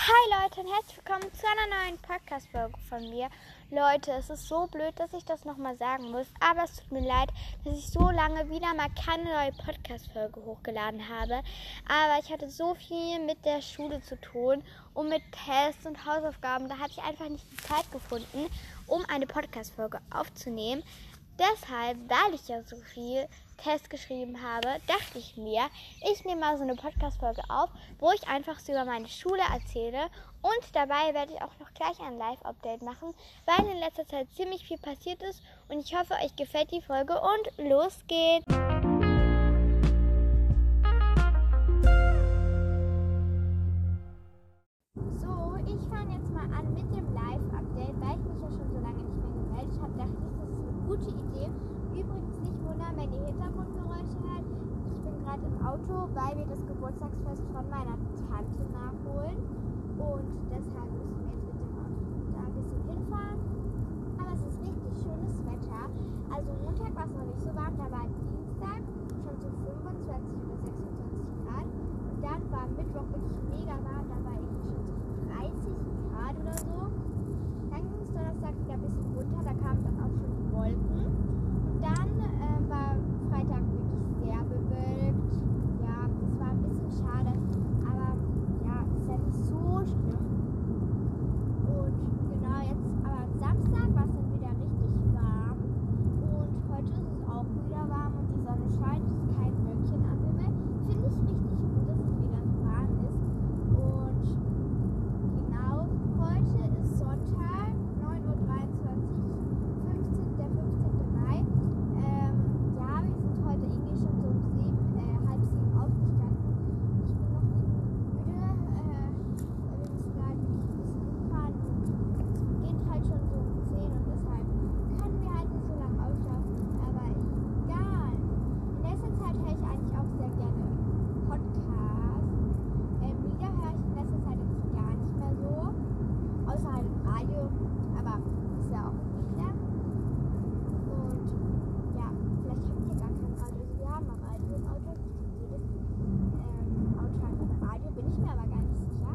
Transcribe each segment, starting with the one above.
Hi Leute und herzlich willkommen zu einer neuen Podcast-Folge von mir. Leute, es ist so blöd, dass ich das nochmal sagen muss, aber es tut mir leid, dass ich so lange wieder mal keine neue Podcast-Folge hochgeladen habe. Aber ich hatte so viel mit der Schule zu tun und mit Tests und Hausaufgaben. Da habe ich einfach nicht die Zeit gefunden, um eine Podcast-Folge aufzunehmen. Deshalb, weil ich ja so viel Test geschrieben habe, dachte ich mir, ich nehme mal so eine Podcast-Folge auf, wo ich einfach so über meine Schule erzähle. Und dabei werde ich auch noch gleich ein Live-Update machen, weil in letzter Zeit ziemlich viel passiert ist. Und ich hoffe, euch gefällt die Folge und los geht's! Auto, weil wir das Geburtstagsfest von meiner Tante nachholen. Und deshalb müssen wir jetzt mit dem Auto da ein bisschen hinfahren. Aber es ist richtig schönes Wetter. Also Montag war es noch nicht so warm, da war Dienstag schon so 25 oder 26 Grad. Und dann war Mittwoch wirklich mega warm, da war irgendwie schon so 30 Grad oder so. Dann ging es Donnerstag wieder ein bisschen runter, da kamen dann auch schon die Wolken. Und dann äh, war Freitag wirklich sehr bewölkt. Ja, es war ein bisschen schade, aber ja, ist ja nicht so schlimm. Und genau jetzt, aber am Samstag war es dann wieder richtig warm. Und heute ist es auch wieder warm und die Sonne scheint. Es ist kein Wölkchen am Himmel. Finde ich richtig gut, dass es wieder so warm ist. Und genau, heute ist Sonntag, 9.23 Uhr, 15, der 15. Mai. Ähm, ja, wir sind heute irgendwie schon so um sieben, äh, halb sieben aufgestanden. Ich bin noch müde, äh, weil wir müssen gerade wirklich ein bisschen hinfahren und gehen halt schon so um 10 und deshalb können wir halt nicht so lange ausschlafen, aber egal. In letzter Zeit höre ich eigentlich auch sehr gerne Podcasts. Ähm, Lieder höre ich in letzter Zeit jetzt gar nicht mehr so, außer halt im Radio, aber ist ja auch ein Lieder. Und ja, vielleicht habt ihr gar kein Radio. Also wir haben ein Radio im Auto. Jedes ähm, Auto hat ein Radio, bin ich mir aber gar nicht sicher.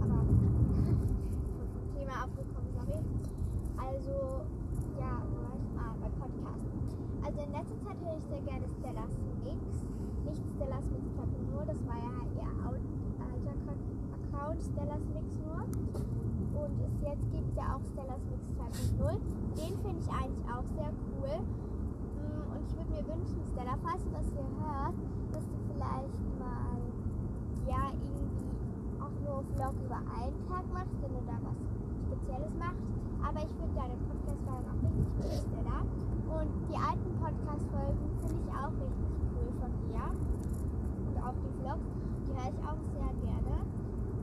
Aber vom Thema abgekommen, sorry. Also, ja, wo war ich? Ah, bei Podcasten. Also in letzter Zeit höre ich sehr gerne Stellas Mix. Nicht Stellas Mix 2.0, das war ja halt ihr Out- alter Kon- Account, Stellas Mix nur. Und es, jetzt gibt es ja auch Stellas Mix 2.0. Den finde ich eigentlich auch sehr cool. Mm, Und ich würde mir wünschen, Stella, falls du das hier hörst, dass du vielleicht mal, ja, irgendwie auch nur Vlog über einen Tag machst, wenn du da was Spezielles machst. Aber ich finde deine Podcast-Folgen auch richtig cool, Stella. Und die alten Podcast-Folgen finde ich auch richtig cool von dir. Und auch die Vlogs, die höre ich auch sehr gerne.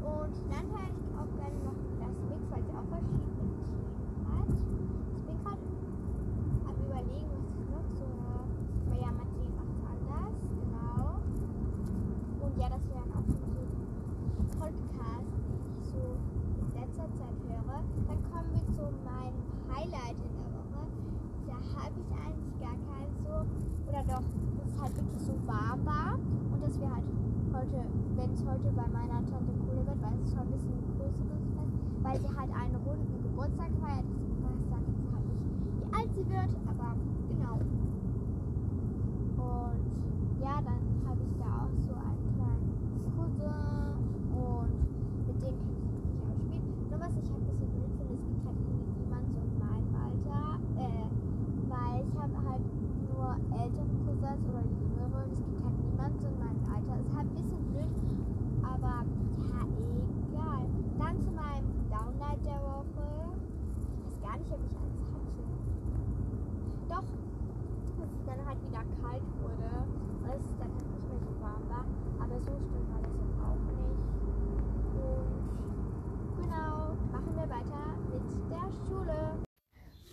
Und dann höre ich auch gerne noch das Mix, weil sie auch verschiedene Themen hat. Ich bin gerade am überlegen, was ich noch so höre. Weil ja, manche macht es anders, genau. Und ja, das wären auch schon so Podcasts, die ich so in letzter Zeit höre. Dann kommen wir zu meinem Highlight in der Woche. Da habe ich eigentlich gar keins so. Oder doch, dass halt wirklich so warm war. Und dass wir halt heute, wenn es heute bei meiner Tante Kohle wird, weil es schon ein bisschen größeres Fest, weil sie halt einen runden Geburtstag feiert. Ich weiß dann jetzt halt nicht, wie alt sie wird, aber genau. Und ja, dann habe ich da auch so einen kleinen Cousin und mit dem kann ich nicht auch spielen. Nur was ich halt ein bisschen blöd finde, es gibt halt irgendwie niemanden so in meinem Alter, äh, weil ich habe halt nur ältere Cousins oder jüngere und es gibt halt niemanden so in meinem Alter. Ist halt ein bisschen blöd, aber ja, egal. Dann zu meinem Downlight der Woche. Ich weiß gar nicht, ob ich eins hatte. Doch, dass es dann halt wieder kalt wurde es dann nicht mehr so warm war. Aber so war das jetzt auch nicht. Und genau, machen wir weiter mit der Schule.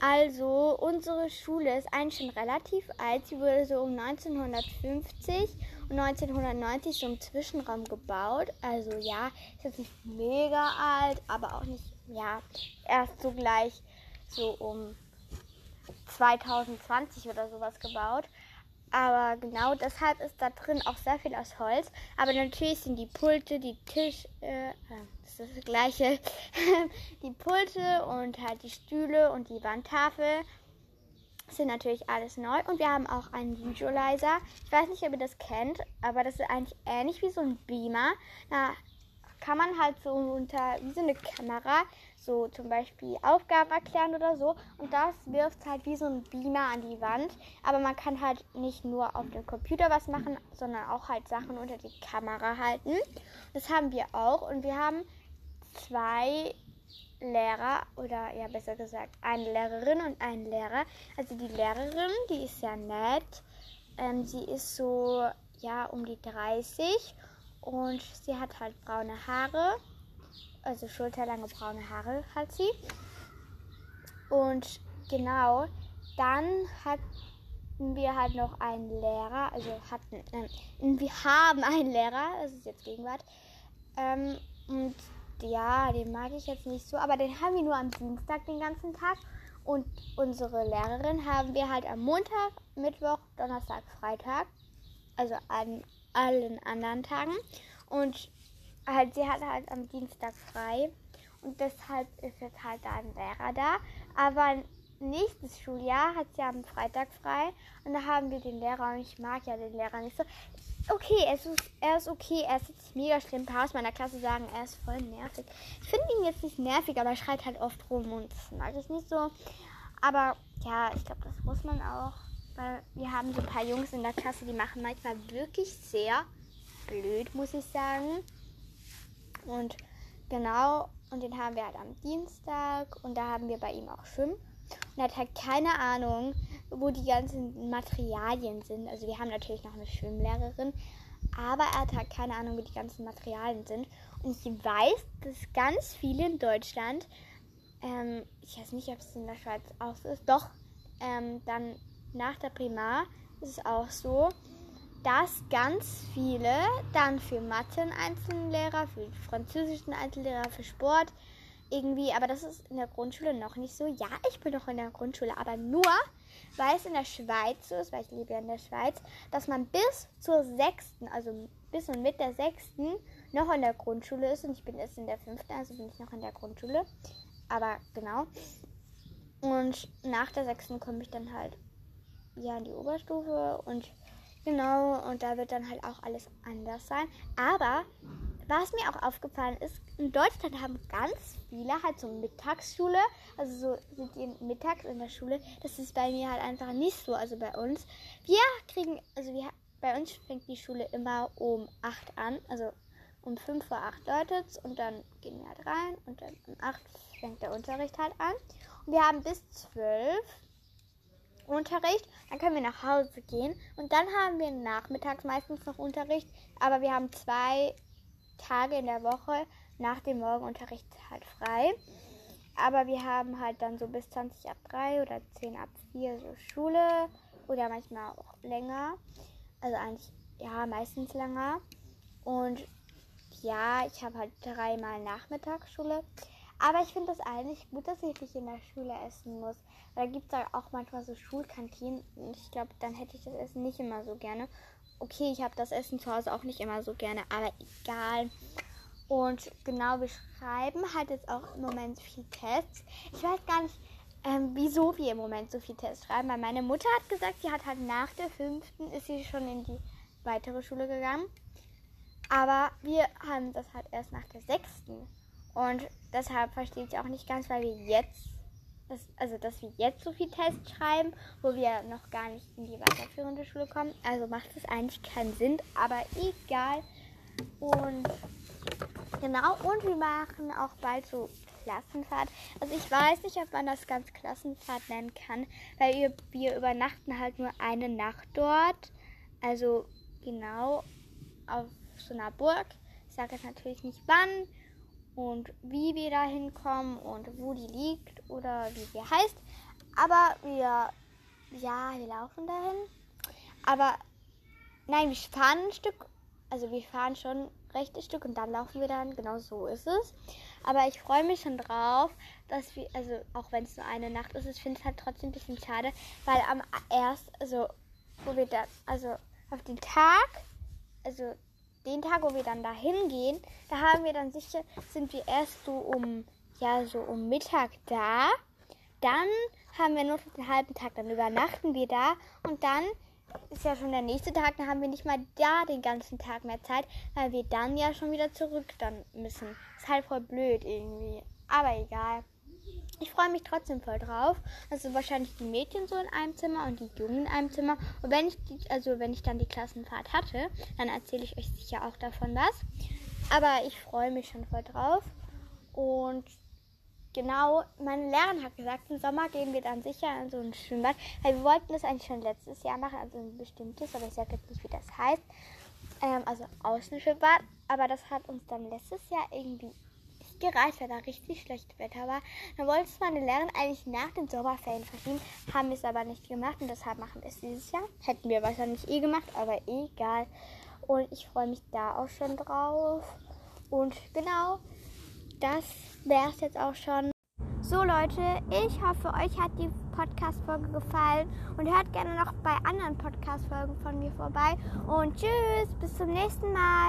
Also, unsere Schule ist eigentlich schon relativ alt. Sie wurde so um 1950 und 1990 so im Zwischenraum gebaut. Also ja, ist jetzt nicht mega alt, aber auch nicht, ja, erst so gleich so um 2020 oder sowas gebaut. Aber genau deshalb ist da drin auch sehr viel aus Holz. Aber natürlich sind die Pulte, die Tisch, äh, das ist das gleiche. die Pulte und halt die Stühle und die Wandtafel sind natürlich alles neu. Und wir haben auch einen Visualizer. Ich weiß nicht, ob ihr das kennt, aber das ist eigentlich ähnlich wie so ein Beamer. Da kann man halt so unter wie so eine Kamera so zum Beispiel Aufgaben erklären oder so. Und das wirft halt wie so ein Beamer an die Wand. Aber man kann halt nicht nur auf dem Computer was machen, sondern auch halt Sachen unter die Kamera halten. Das haben wir auch. Und wir haben zwei Lehrer oder ja besser gesagt eine Lehrerin und einen Lehrer. Also die Lehrerin, die ist sehr nett. Ähm, sie ist so ja um die 30 und sie hat halt braune Haare. Also schulterlange braune Haare hat sie. Und genau, dann hatten wir halt noch einen Lehrer, also hatten, ähm, wir haben einen Lehrer, das ist jetzt Gegenwart. Ähm, und ja, den mag ich jetzt nicht so, aber den haben wir nur am Dienstag den ganzen Tag. Und unsere Lehrerin haben wir halt am Montag, Mittwoch, Donnerstag, Freitag. Also an allen anderen Tagen. Und halt, sie hat halt am Dienstag frei. Und deshalb ist jetzt halt ein Lehrer da. Aber nächstes Schuljahr hat sie am Freitag frei. Und da haben wir den Lehrer. Und ich mag ja den Lehrer nicht so okay, es ist, er ist okay, er ist jetzt mega schlimm. Ein paar aus meiner Klasse sagen, er ist voll nervig. Ich finde ihn jetzt nicht nervig, aber er schreit halt oft rum und das mag ich nicht so. Aber ja, ich glaube, das muss man auch, weil wir haben so ein paar Jungs in der Klasse, die machen manchmal wirklich sehr blöd, muss ich sagen. Und genau, und den haben wir halt am Dienstag und da haben wir bei ihm auch Schwimmen. Und er hat halt keine Ahnung, wo die ganzen Materialien sind. Also wir haben natürlich noch eine Schwimmlehrerin, aber er hat halt keine Ahnung, wo die ganzen Materialien sind. Und ich weiß, dass ganz viele in Deutschland, ähm, ich weiß nicht, ob es in der Schweiz auch so ist, doch, ähm, dann nach der Primar ist es auch so, dass ganz viele dann für Mathe einen Einzellehrer, für Französischen Einzellehrer, für Sport, irgendwie, aber das ist in der Grundschule noch nicht so. Ja, ich bin noch in der Grundschule, aber nur, weil es in der Schweiz so ist, weil ich lebe ja in der Schweiz, dass man bis zur sechsten, also bis und mit der sechsten, noch in der Grundschule ist. Und ich bin jetzt in der fünften, also bin ich noch in der Grundschule. Aber genau. Und nach der sechsten komme ich dann halt ja in die Oberstufe und genau, und da wird dann halt auch alles anders sein. Aber was mir auch aufgefallen ist, in Deutschland haben ganz viele halt so Mittagsschule, also so sind die mittags in der Schule. Das ist bei mir halt einfach nicht so, also bei uns. Wir kriegen, also wir, bei uns fängt die Schule immer um 8 an, also um 5 vor 8 läutet und dann gehen wir halt rein und dann um 8 fängt der Unterricht halt an. Und wir haben bis 12 Unterricht, dann können wir nach Hause gehen und dann haben wir nachmittags meistens noch Unterricht, aber wir haben zwei Tage in der Woche nach dem Morgenunterricht halt frei. Aber wir haben halt dann so bis 20 ab 3 oder 10 ab 4 so Schule oder manchmal auch länger. Also eigentlich, ja, meistens länger. Und ja, ich habe halt dreimal Nachmittagsschule. Aber ich finde das eigentlich gut, dass ich nicht in der Schule essen muss. Weil da gibt es ja auch manchmal so Schulkantinen. Und ich glaube, dann hätte ich das Essen nicht immer so gerne okay, ich habe das Essen zu Hause auch nicht immer so gerne, aber egal. Und genau, wir schreiben halt jetzt auch im Moment viel Tests. Ich weiß gar nicht, ähm, wieso wir im Moment so viel Tests schreiben, weil meine Mutter hat gesagt, sie hat halt nach der fünften ist sie schon in die weitere Schule gegangen. Aber wir haben das halt erst nach der sechsten. Und deshalb verstehe ich auch nicht ganz, weil wir jetzt also dass wir jetzt so viel Tests schreiben, wo wir noch gar nicht in die weiterführende Schule kommen. Also macht es eigentlich keinen Sinn, aber egal. Und genau, und wir machen auch bald so Klassenfahrt. Also ich weiß nicht, ob man das ganz Klassenfahrt nennen kann, weil wir, wir übernachten halt nur eine Nacht dort. Also genau auf so einer Burg. Ich sage jetzt natürlich nicht wann und wie wir da hinkommen und wo die liegt oder wie sie heißt. Aber wir, ja, wir laufen dahin. Aber nein, wir fahren ein Stück, also wir fahren schon rechtes Stück und dann laufen wir dann. Genau so ist es. Aber ich freue mich schon drauf, dass wir, also auch wenn es nur eine Nacht ist, ich finde es halt trotzdem ein bisschen schade, weil am erst, also wo wir da, also auf den Tag, also den Tag, wo wir dann da hingehen, da haben wir dann sicher, sind wir erst so um, ja, so um Mittag da. Dann haben wir nur den halben Tag, dann übernachten wir da und dann ist ja schon der nächste Tag, dann haben wir nicht mal da den ganzen Tag mehr Zeit, weil wir dann ja schon wieder zurück dann müssen. Ist halt voll blöd irgendwie. Aber egal. Ich freue mich trotzdem voll drauf. Also wahrscheinlich die Mädchen so in einem Zimmer und die Jungen in einem Zimmer. Und wenn ich die, also wenn ich dann die Klassenfahrt hatte, dann erzähle ich euch sicher auch davon was. Aber ich freue mich schon voll drauf. Und genau, meine Lehrerin hat gesagt, im Sommer gehen wir dann sicher in so ein Schwimmbad, weil wir wollten das eigentlich schon letztes Jahr machen, also ein bestimmtes, aber ich sage jetzt nicht, wie das heißt. Ähm, also Außenschwimmbad, aber das hat uns dann letztes Jahr irgendwie gereicht, weil da richtig schlechtes Wetter war. Dann wollte es meine Lehrerin eigentlich nach den Sommerferien verschieben, haben wir es aber nicht gemacht und deshalb machen wir es dieses Jahr. Hätten wir wahrscheinlich eh gemacht, aber egal. Und ich freue mich da auch schon drauf. Und genau, das wäre es jetzt auch schon. So Leute, ich hoffe, euch hat die Podcast-Folge gefallen und hört gerne noch bei anderen Podcast-Folgen von mir vorbei. Und tschüss, bis zum nächsten Mal.